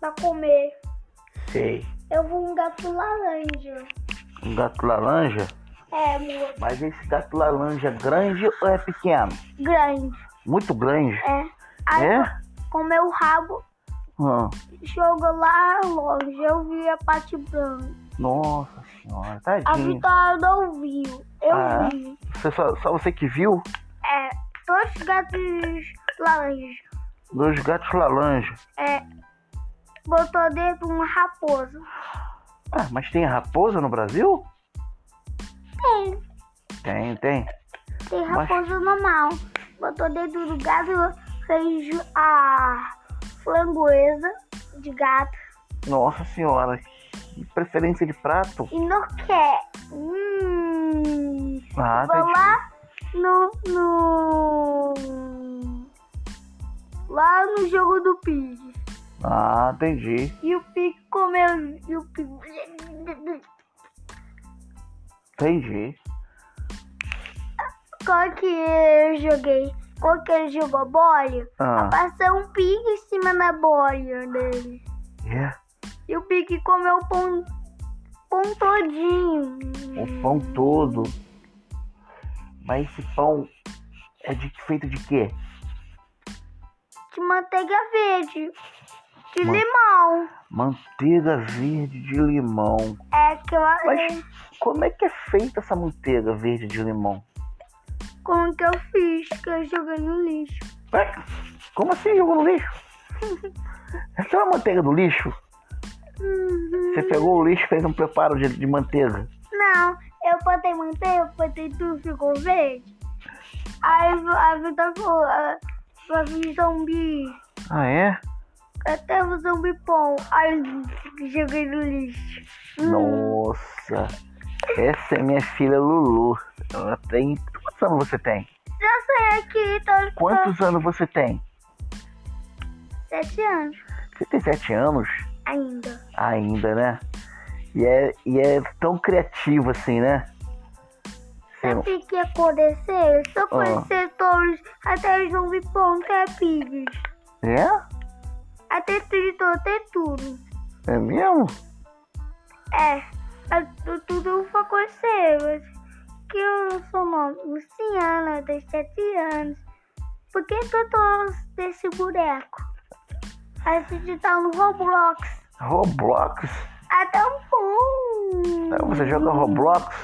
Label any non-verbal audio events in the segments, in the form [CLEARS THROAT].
pra comer. Sei. Eu vou um gato laranja. Um gato laranja? É, amor. Mas esse gato laranja é grande ou é pequeno? Grande. Muito grande? É. Aí É? comeu o rabo, Hum. jogou lá longe. Eu vi a parte branca. Nossa senhora, A tadinho. Vitória não viu. Eu Ah, é? vi. Você só, só você que viu? É. Dois gatos laranjas. Dois gatos laranja. É. Botou dentro uma raposa. Ah, mas tem raposa no Brasil? Tem. Tem, tem. Tem Mas- raposa normal. Botou dentro do gato, fez a framboesa de gato. Nossa senhora, que preferência de prato. E não quer. Hum. Ah, Vou lá no, no. Lá no jogo do Pig. Ah, entendi. E o Pig comeu. E o Pig. Entendi. Qual que eu joguei? Qual que ele jogou bola? Ah, Passou um Pig em cima da bola dele. é. E o Pig comeu o pão, pão todinho. O pão todo. Mas esse pão é de feito de quê? De manteiga verde. De Man- limão. Manteiga verde de limão. É que eu, Mas como é que é feita essa manteiga verde de limão? como que eu fiz, que eu joguei no lixo. Ué, Como assim jogou no lixo? Essa é uma manteiga do lixo? Uhum. Você pegou o lixo e fez um preparo de, de manteiga. Não, eu botei manteiga, botei tudo, ficou verde. Aí a Vitor falou, ah, vai vir zumbi. Ah, é? Até o zumbi pão. Aí eu joguei no lixo. Nossa. Essa é minha filha Lulu. Ela tem. Quantos anos você tem? Já sei aqui, tô Quantos anos você tem? Sete anos Você tem sete anos? ainda. Ainda, né? E é, e é tão criativo assim, né? Sabe o que ia acontecer? Se eu conhecer todos, até os zumbi pão, até pigs. É? Até trito, até tudo. É mesmo? É, é tu- tudo vai acontecer. mas Que eu sou nome Luciana, tenho sete anos. Por que eu tô desse boneco? A gente tá no Roblox. Roblox? Até um pouco. Você joga Roblox?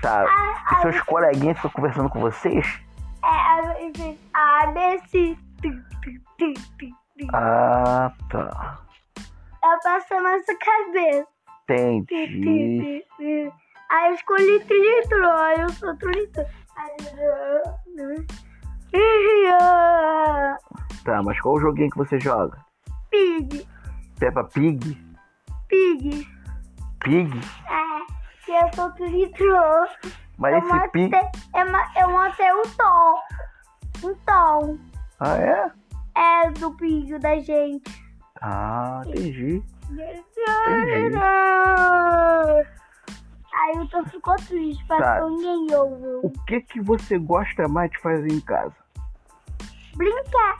Tá. Ah, seus coleguinhas ficam conversando com vocês? É, a gente. Ah, desse. Tu. Ah, tá. Ela passa na nossa cabeça. Entendi. Aí eu escolhi tritro, aí eu sou tritro. Eu- Tá, mas qual o joguinho que você joga? Pig, Peppa Pig? pig. Pig? É, que eu sou tritro. Mas Eu esse Pig. matei, eu, ma- eu matei o tom. Um tom. Ah, é? É do pig da gente. Ah, entendi. Aí o Tom ficou triste, Tá. parece que ninguém ouviu. O que que você gosta mais de fazer em casa? Brincar,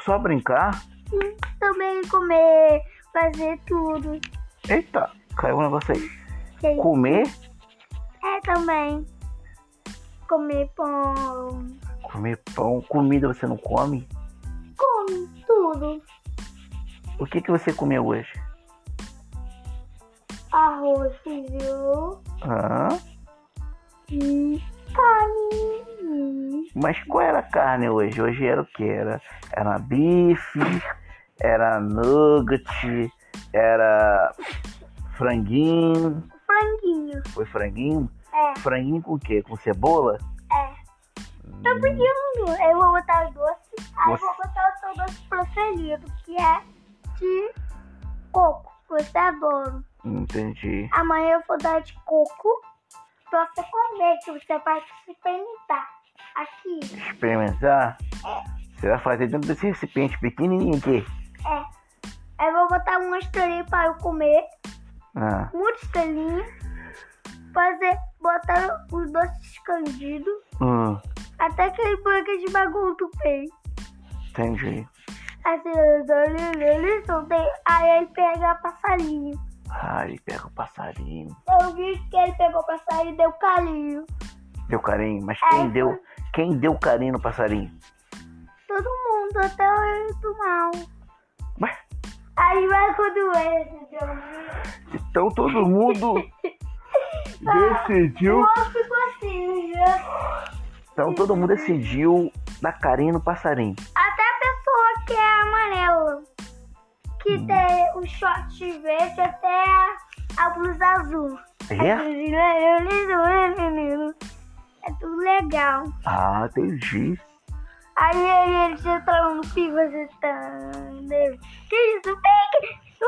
Só brincar? sim, também comer, fazer tudo. Eita, caiu um negócio aí. Sim. Comer? É também. Comer pão. Comer pão. Comida você não? Come O que que você comeu hoje? Arroz, feijão Ah, e carne. mas qual era a carne hoje? Hoje era o que? Era, era bife, era nugget, era franguinho. Franguinho. Foi franguinho? É, Franguinho com o quê? Com cebola? é. Tô pedindo. Eu vou botar o doce. Aí Você- vou botar o seu doce preferido, que é de coco. Você adora. Entendi. Amanhã eu vou dar de coco pra você comer, que você vai experimentar. Aqui, Experimentar? Você vai fazer dentro desse recipiente pequenininho aqui. é. Aí eu vou botar uma estrelinha para eu comer. Ah, Muita estrelinha. Fazer, botar os doces escondidos. hum, Até aquele branco de bagunço fez. entendi. Assim. Aí ele pega passarinho. Ah, ele pega o passarinho. Eu vi que ele pegou o passarinho e deu carinho. Deu carinho, mas É, quem deu, quem deu carinho no passarinho? Todo mundo, até o rei do mal. Ué, Aí vai quando ele deu. então todo mundo [LAUGHS] O decidiu. assim, né? Então todo mundo decidiu dar carinho no passarinho. Que é amarela. Que Hum. tem o short verde até a, blusa azul. É? É tudo legal. Ah, entendi. Aí ele, ele entrou no pico agitando. Que isso, pique! Uh!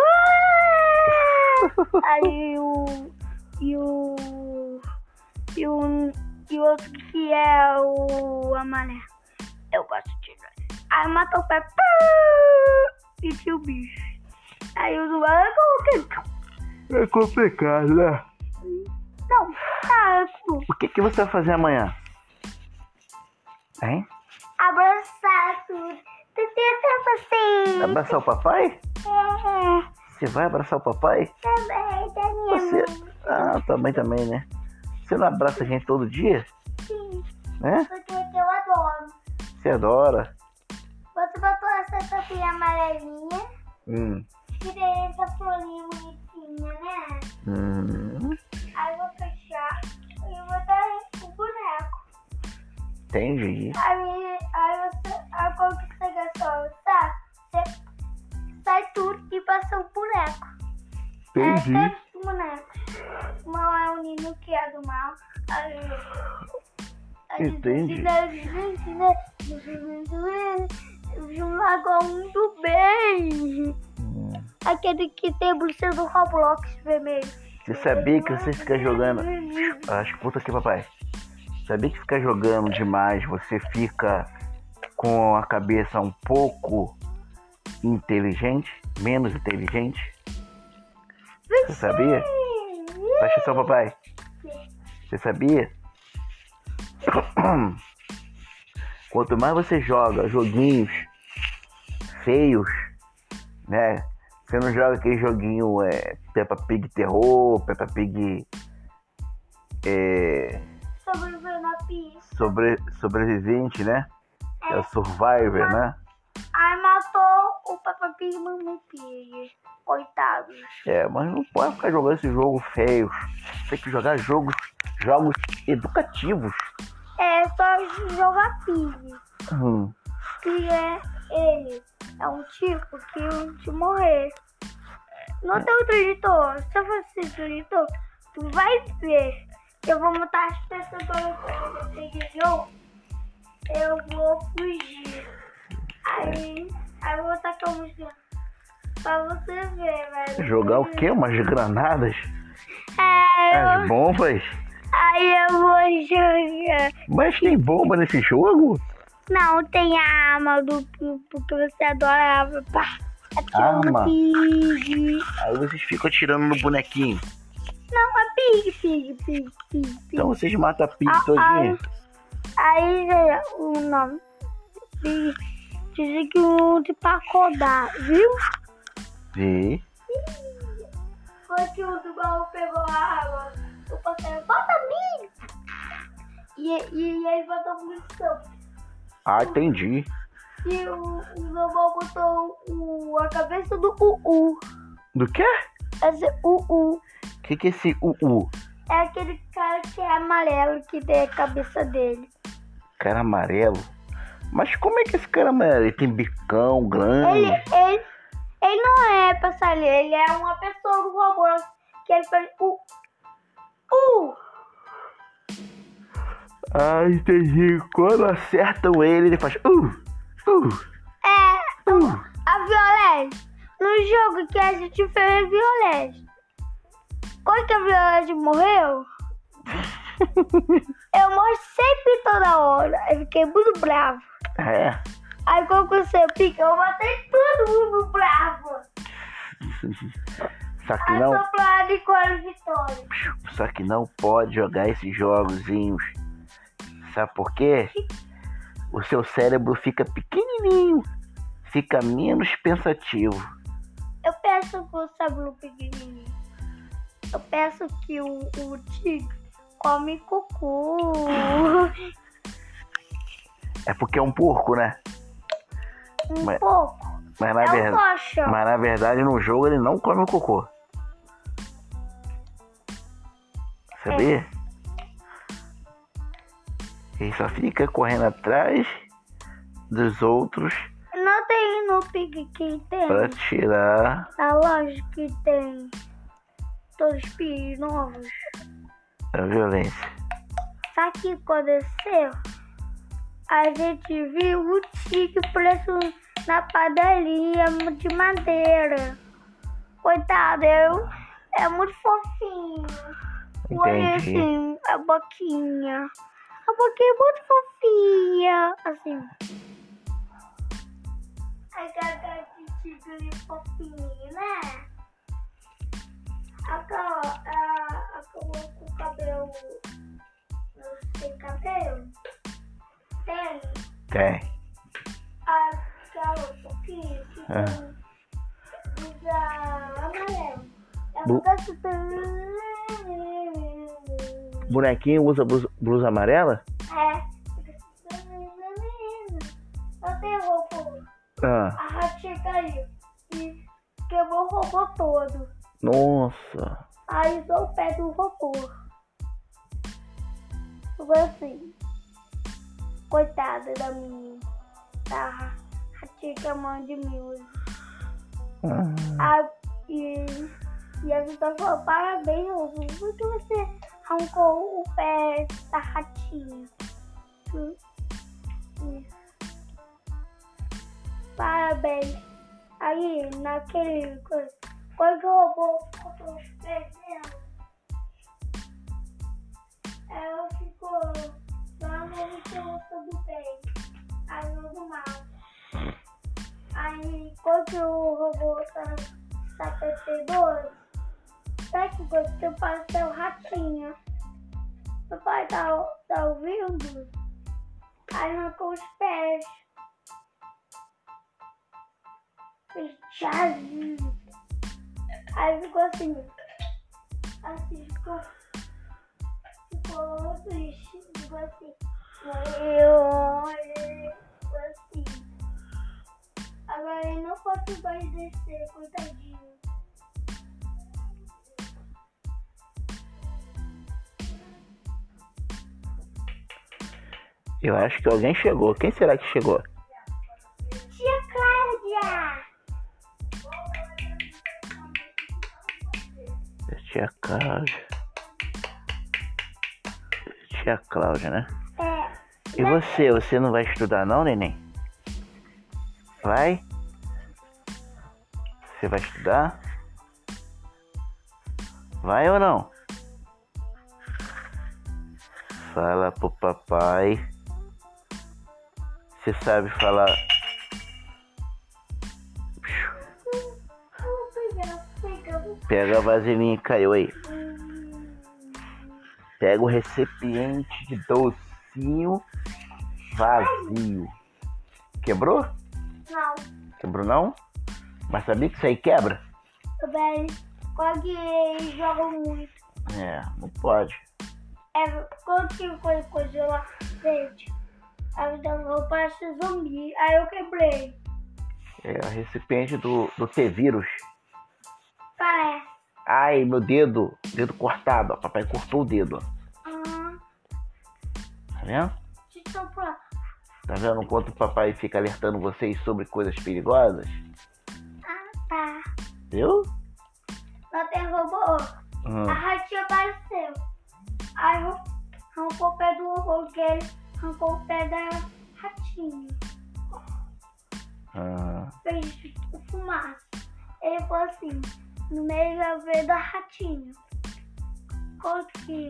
Aí o. E o. E o. E o outro que é o amarelo. Eu gosto de ver. Aí matou o pé. E tinha o bicho. Aí o lado É complicado, né? Não, tipo, O que, que você vai fazer amanhã? Hein? abraçar tudo. Assim. Abraçar o papai? É, Você vai abraçar o papai? também, da minha Você. Ah, também também, né? Você não abraça a gente todo dia? Sim, Né? porque eu adoro. Você adora? Você botou essa tampinha amarelinha, Hum. que tem essa florinha bonitinha, né? Hum. Aí eu vou fechar e vou dar o boneco. Entendi. Aí, aí você, aí quando você gastou, tá? Você sai tudo e passa o boneco. Entendi. É, tem o boneco. O mal é o Nino que é do mal. Aí, aí, Entendi. Jogou muito bem. Hum. Aquele que tem bruxa do Roblox vermelho. Você sabia que você fica jogando. Ah, escuta aqui, papai. Sabia que ficar jogando demais você fica com a cabeça um pouco inteligente? Menos inteligente? Você sabia? Presta atenção, papai. Você sabia? [CLEARS THROAT] Quanto mais você joga joguinhos feios, né? Você não joga aquele joguinho é, Peppa Pig Terror, Peppa Pig é, Sobreviveu na pista. sobre, Sobrevivente, né? É o Survivor, né? Aí matou o Peppa Pig e Mamãe Pig. Coitados. É, mas não pode ficar jogando esse jogo feio. Tem que jogar jogos, jogos educativos. É só jogar Pig. Hum, que é ele. É um tipo que de morrer. Não tem outro editor. Se eu fosse esse editor, tu vai ver. Eu vou montar as pessoas pra você de jogo. Eu vou fugir. Aí, aí eu vou tacar a música pra você ver, velho. jogar o quê? Umas granadas? É, As eu, bombas? Aí eu vou jogar. Mas tem bomba nesse jogo? Não, tem a arma do porque você adora pá. Arma? pig. Aí vocês ficam atirando no bonequinho. Não, é pig, pig, pig, pig, pig. Então vocês matam a pig Ah, todinha. Aí é o nome. Pig. Dizem que um de pra acordar, viu? E Foi que o do baú pegou a água. Passarinho, bota mim! E, e ele botou munição. Ah, entendi. E o, o botou o, a cabeça do UU. Do quê? Esse UU. O que, que é esse UU? É aquele cara que é amarelo que tem a cabeça dele. Cara amarelo? Mas como é que esse cara amarelo? Ele tem bicão grande. Ele, ele, ele não é passarinho, ele é uma pessoa do robô que ele faz o. Uh, Ah, entendi. Quando acertam ele, ele faz. Uh, uh, é uh. a Violete. No jogo que a gente fez a Violete. Quando que a Violete morreu, [LAUGHS] eu morro sempre toda hora. Eu fiquei muito bravo. É. Aí quando você pica, eu matei todo mundo bravo. [LAUGHS] Só que Aí não, só que não pode jogar esses jogozinhos. Sabe por quê? O seu cérebro fica pequenininho. fica menos pensativo. Eu peço que o pequenininho. Eu peço que o, o tigre come cocô. É porque é um porco, né? Um Mas- pouco. Mas na, É ver- mas na verdade no jogo ele não come o cocô. Sabia? Ele só fica correndo atrás dos outros Não tem no Pig que tem. pra tirar. Na loja que tem todos os pis novos. a violência. Sabe o que aconteceu? A gente viu o tigre preso na padaria de madeira. Coitado, eu, é muito fofinho. Olha assim, a boquinha. A boquinha é muito fofinha. Assim. A gaga de tigre fofinho, né? Aquela, a, aquela com o cabelo. Não sei, cabelo. Tem Tem. aquela boquinha que É. tem blusa amarela. É Bu- blusa Bonequinho usa blusa, blusa amarela? É. Eu tenho roupa. Ah, A ratinha caiu e quebrou o robô todo. nossa. Aí usou o pé do robô. Foi assim. Coitada da menina. Tá ratinha queimando de mim. Ah, Ah, e, e a Vitória falou, parabéns, Rufo, por que você arrancou o pé da ratinha? Hum, Isso. Parabéns. Aí, naquele coisa, quando o robô cortou os pés dela, ela ficou lá no moça do bem, aí no do mal. Aí, quando o robô tá, tá PT2, sabe que você parece o ratinho? Meu pai tá, tá ouvindo? Arrancou os pés. Fez tchazinho. Aí ficou assim. Assim, ficou. Ficou triste. Ficou assim. Eu, ficou assim. Agora ele não pode mais descer, coitadinho. Eu acho que alguém chegou. Quem será que chegou? Tia Cláudia! Tia Cláudia. Tia Cláudia, né? É, E você? Você não vai estudar não, neném? Vai? Você vai estudar? Vai ou não? Fala pro papai. Você sabe falar. Pega a vasilhinha que caiu aí. Pega o recipiente de docinho vazio. Quebrou? Não, Quebrou não? Mas sabia que isso aí quebra? Quase joga muito. É, não pode. É, quando que foi coisa lá? A vida não parece zumbi. Aí eu quebrei. É o recipiente do, do T-vírus. Parece. Ai, meu dedo. Dedo cortado, ó. Papai cortou o dedo, ó. Ah, Tá vendo? Tá vendo o quanto o papai fica alertando vocês sobre coisas perigosas? Ah, tá. Viu? Não tem robô. Hum. A ratinha apareceu. Aí arrancou o pé do robô, que ele arrancou o pé da ratinha. Ah, Fez fumaça. Ele falou assim, no meio da veia da ratinha. Quando que,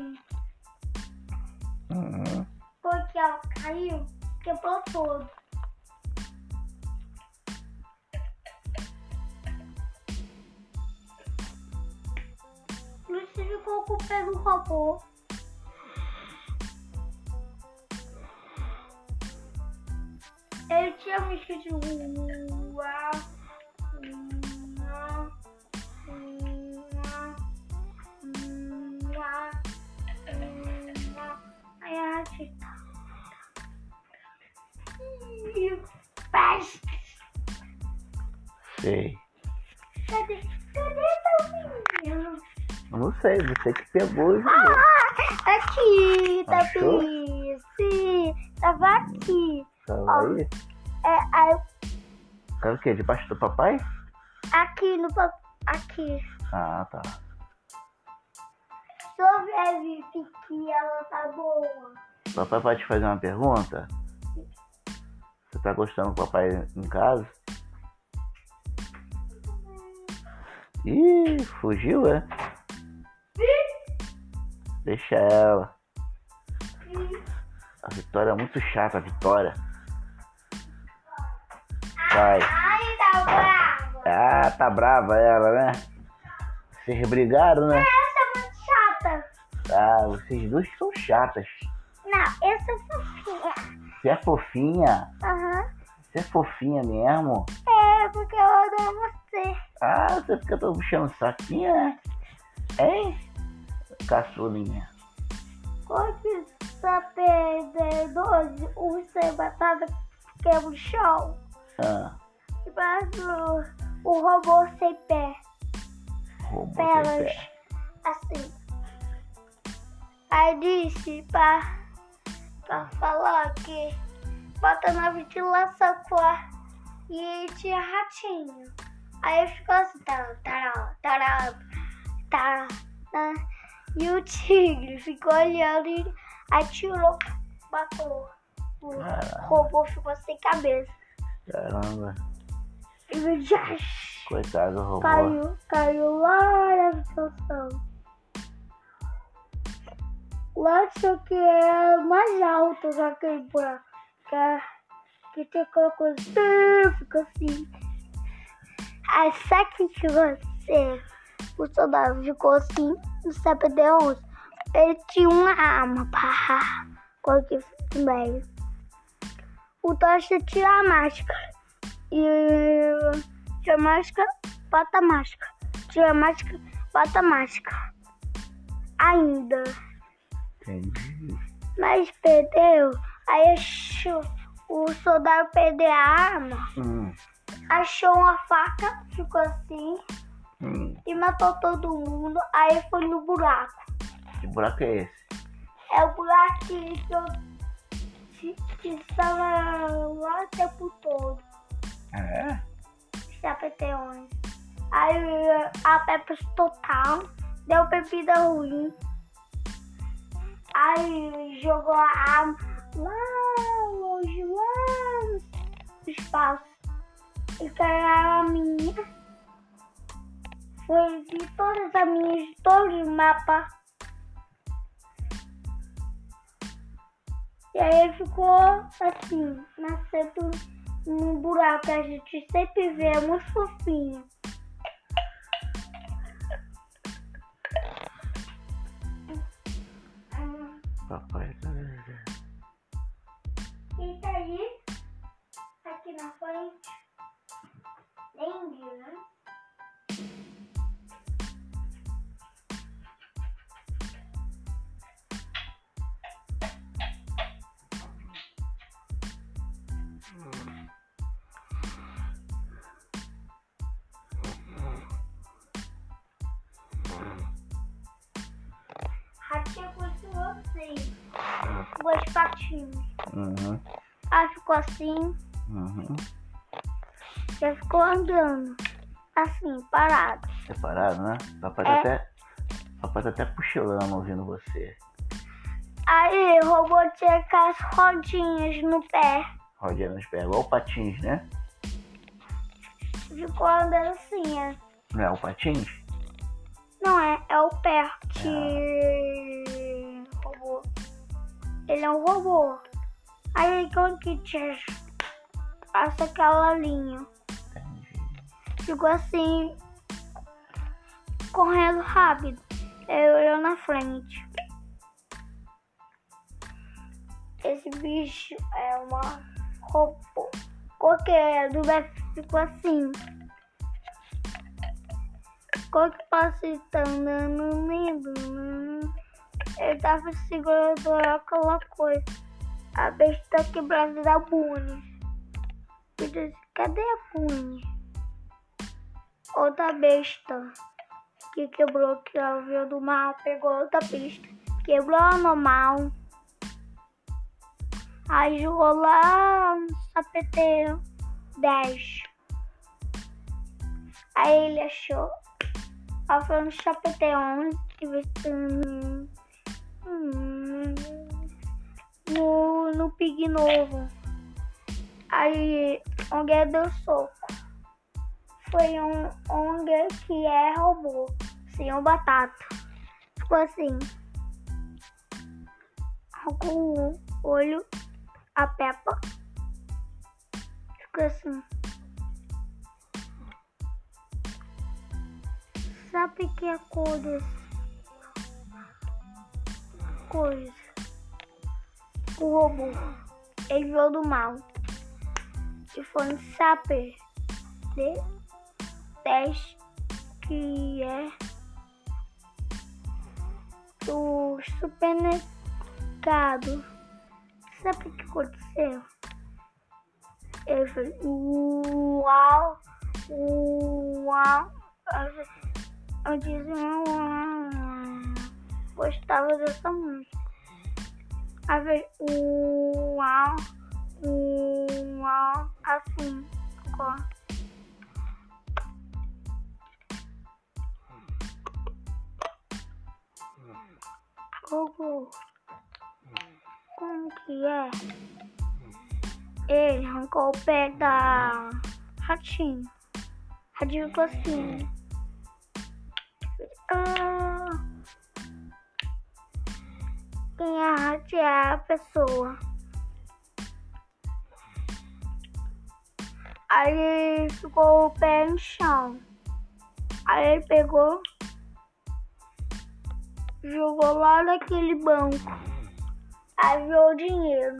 hum. quando que ela caiu, quebrou todo. Lucy ficou com o pé do robô. Eu tinha um de rua. Uma, uma, uma, Ai, Ai, achei. E pés. Sei. Cadê? Cadê a tampinha? Não sei, você que pegou e. Ah, aqui, tá Achou? tapinha. Sim, tava aqui. Aí? É, aí, Tava o quê? Debaixo do papai? aqui no pa- aqui. Ah, tá. Sobrevive que ela tá boa. Papai pode te fazer uma pergunta? Você tá gostando do papai em casa? Ih, fugiu, é? Deixa ela. A Vitória é muito chata, a Vitória. Vai. Ai, tá brava. Ah, tá brava ela, né? Vocês brigaram, né? É muito chata. Ah, vocês duas são chatas. Não, essa é fofinha. Você é fofinha? Aham. Você é fofinha mesmo? É, porque eu adoro você. Ah, você fica todo puxando o saquinho, né? Hein? Caçulinha. Quando você perder 12, você batata quebra o chão. Ah, faz o, o robô sem pé. sem Pelas. pé. Assim. Aí disse pra, pra falar que bota na ventilação com a, e tinha ratinho. Aí ficou assim, tará, tará, tará, tará, né? E o tigre ficou olhando e atirou, matou. O robô ficou sem cabeça. Caramba, coitado do robô. caiu, caiu lá na habitação. Lá só que é mais alto buraco. Que, é, que tem aquela coisa. ah, Fica assim. Aí sabe o que você? O soldado ficou assim, de onde. Ele tinha uma arma coloquei no meio. O Tocha tira a máscara. E tira a máscara, bota a máscara. Tira a máscara, bota a máscara. Ainda. Entendi. Mas perdeu. Aí achou, o soldado perdeu a arma. Hum, Achou uma faca, ficou assim. hum. E matou todo mundo. Aí foi no buraco. Que buraco é esse? É o buraco que, estava lá o tempo todo. É? Chapeteões. Aí a Peppa total deu bebida ruim. Aí jogou a arma lá longe, lá no espaço. E caiu a minha. Foi de todas as minhas, de todos os mapas. E aí ficou assim, nascendo num buraco que a gente sempre vê, é muito fofinho. Papai. E daí, aqui na frente, lindo, né? Assim, dois patinhos. Uhum, Aí ficou assim, uhum. já ficou andando. Assim, parado. Separado, né? Papai É. tá até. Papai tá até cochilando ouvindo você. Aí o robô tinha aquelas rodinhas no pé. Rodinha nos pés, igual o patins, né? Ficou andando assim, é. Não é o patins? Não é, é o pé que. Ele é um robô. Aí que tinha. Passa aquela linha. Ficou assim. Correndo rápido. Eu eu na frente. Esse bicho é uma robô. Qualquer do Bef ficou assim. Qual que passa tá andando, lembro. Ele tava segurando aquela coisa. A besta quebrada da Bunny. Eu disse, cadê a Bunny? outra besta que quebrou, que ela veio do mal, pegou outra pista, quebrou a normal. Aí jogou lá no sapeteiro 10. Aí ele achou. Ela foi no sapeteiro 11 que hum, no, no pig novo. Aí onde deu soco. Foi um onde que é robô, sem o batata. Ficou assim. Com o olho a Peppa ficou assim. Sabe que a cor coisa? O robô. Ele veio do mal. E foi um saber de 10 que é do supermercado. Sabe o que aconteceu? Eu falei, uau, uau. Eu disse, uau. Gostava dessa música. Falei, uau, uau. Assim, agora. Google como que é? Ele arrancou o pé da ratinho. Ratinho ficou é a pessoa. Aí ficou o pé no chão. Aí ele pegou, jogou lá naquele banco. Aí viu o dinheiro.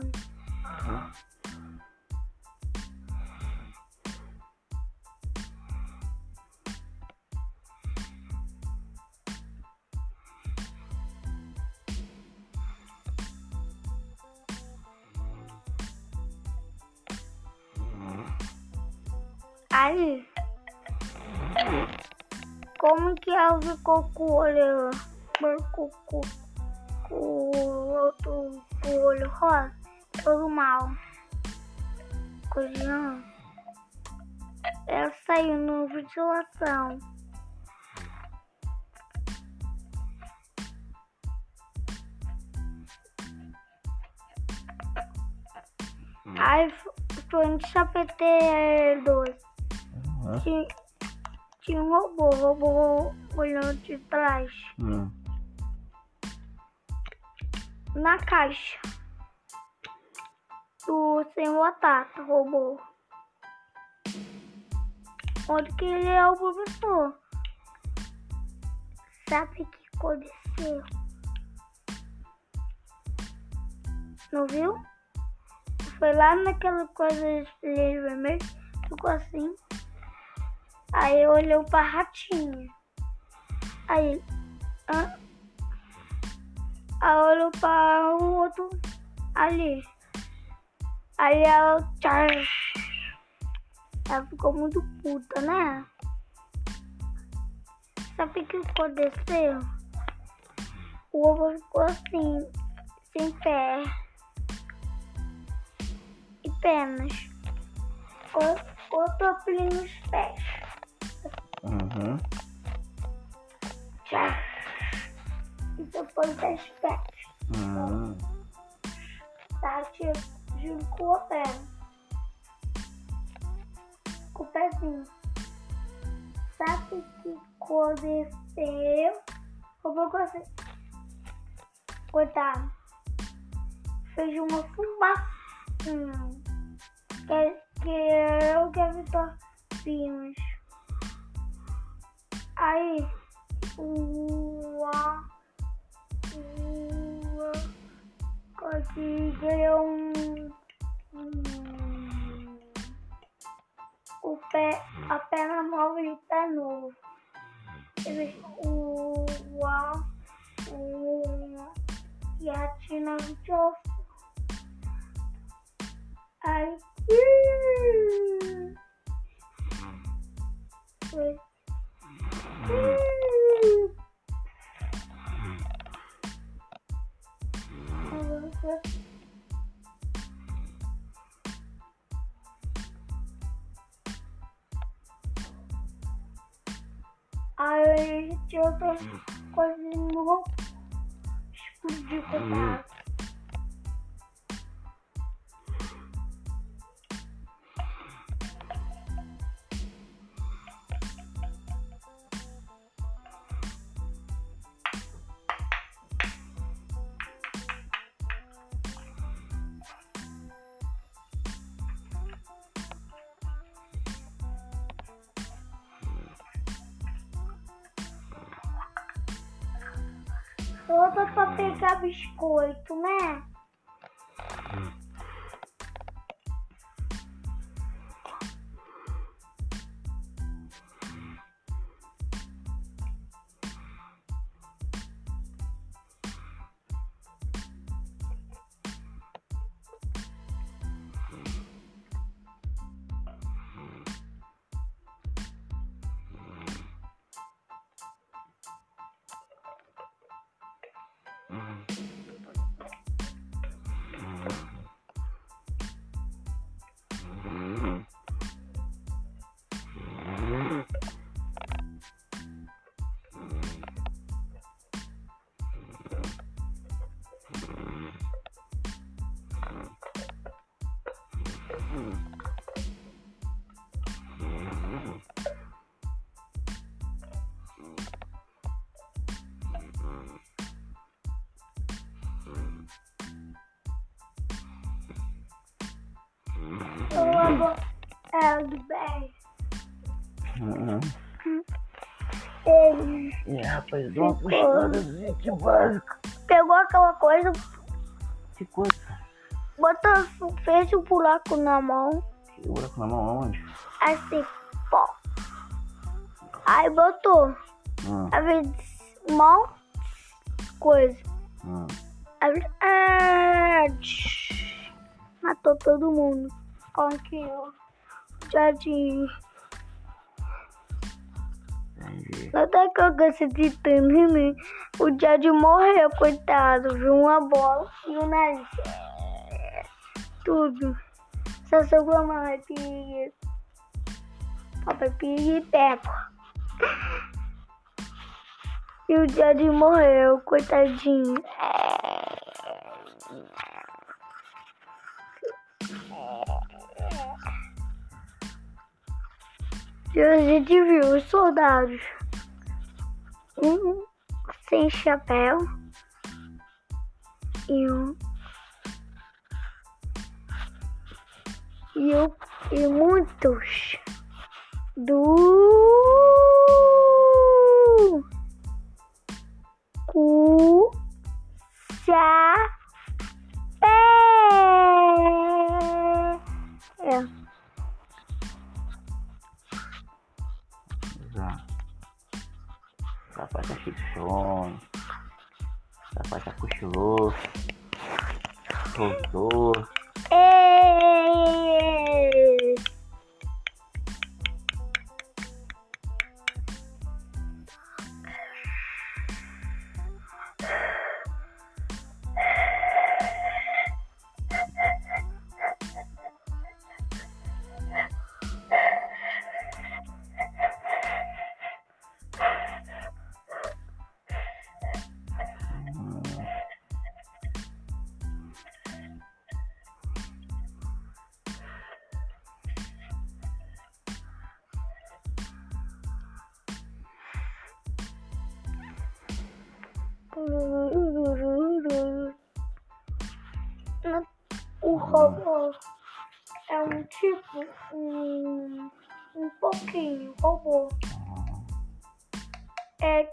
Ela ficou com o olho branco? o outro o olho rosa, todo mal. Cozinhando. Ela saiu no ventilação. Hum. Aí foi no chapeteiro 2. Uhum. Tinha, um robô, robô olhando de trás. Uhum na caixa do sem batata robô. Onde que ele é o professor? Sabe o que aconteceu? Não viu? Foi lá naquela coisa de vermelho, ficou assim. Aí olhou pra ratinha. Aí, ah, Aí olhou para o outro ali. Aí ela. Ela ficou muito puta, né? Sabe o que aconteceu? O ovo ficou assim, sem pé e pernas. Outro nos pés. Uhum. Tchau e depois das pés. Hum. Tá, junto com o pé. Com o pezinho. Sabe que aconteceu? Como você. Coitado. Fez uma fumaça. Hum. Que, que eu que a Vitor vimos. Aí. Uau conseguiram um, o pé, a perna nova e o pé novo. Eles, o, o, e a Tina Vitoff. Aí, foi Bye. Outra pra pegar biscoito, né? Amo é do bem. Uhum. Ele É, rapaz, deu uma cochiladazinha que básica. pegou aquela coisa, Que coisa? botou, fez um buraco na mão, Que buraco na mão onde? assim, pó. Aí botou, Hum, a mão, coisa. hum. Aí, ah, tch, matou todo mundo. Olha aqui, ó. Jardim. Entendi. Até que eu gostei de tanto, né? O Jade morreu, coitado. Viu uma bola e o nariz. Tudo. Só sobrou uma piga. Papai e peco. E o Jade morreu, coitadinho. E a gente viu os soldados. Um sem chapéu e um e, um, e muitos do cu cheio de sono. Rapaz tá cochilou. Voltou.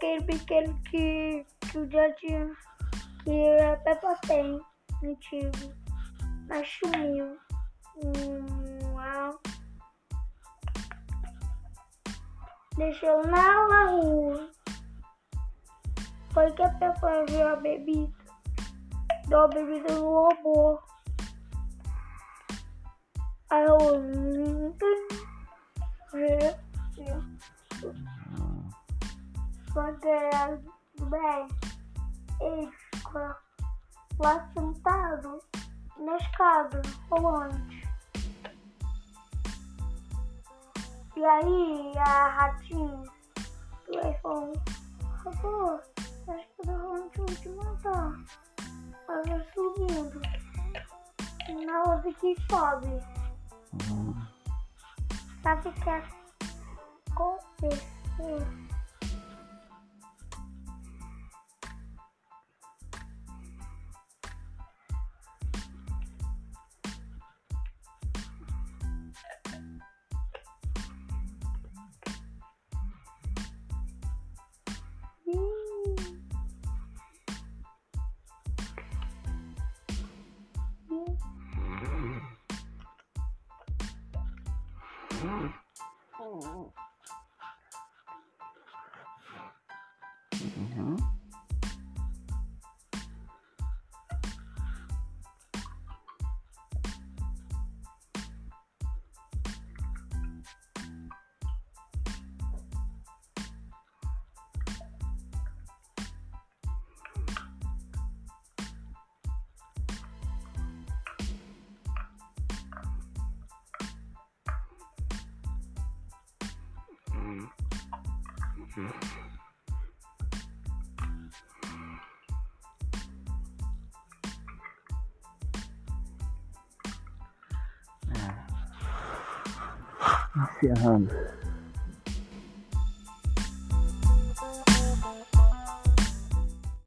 Aquele pequeno que, que o Jardim, que a Peppa tem, antigo. Mas sumiu. Hum, ah. Deixou na rua. Foi que a Peppa viu a bebida. Deu a bebida no robô. Aí eu. Ficou lá sentado na escada rolante. E aí a ratinha vai falar, pô, acho que eu vou te matar. Aí vai subindo. Na hora que sobe. Sabe o que aconteceu? Uhum. Encerrando.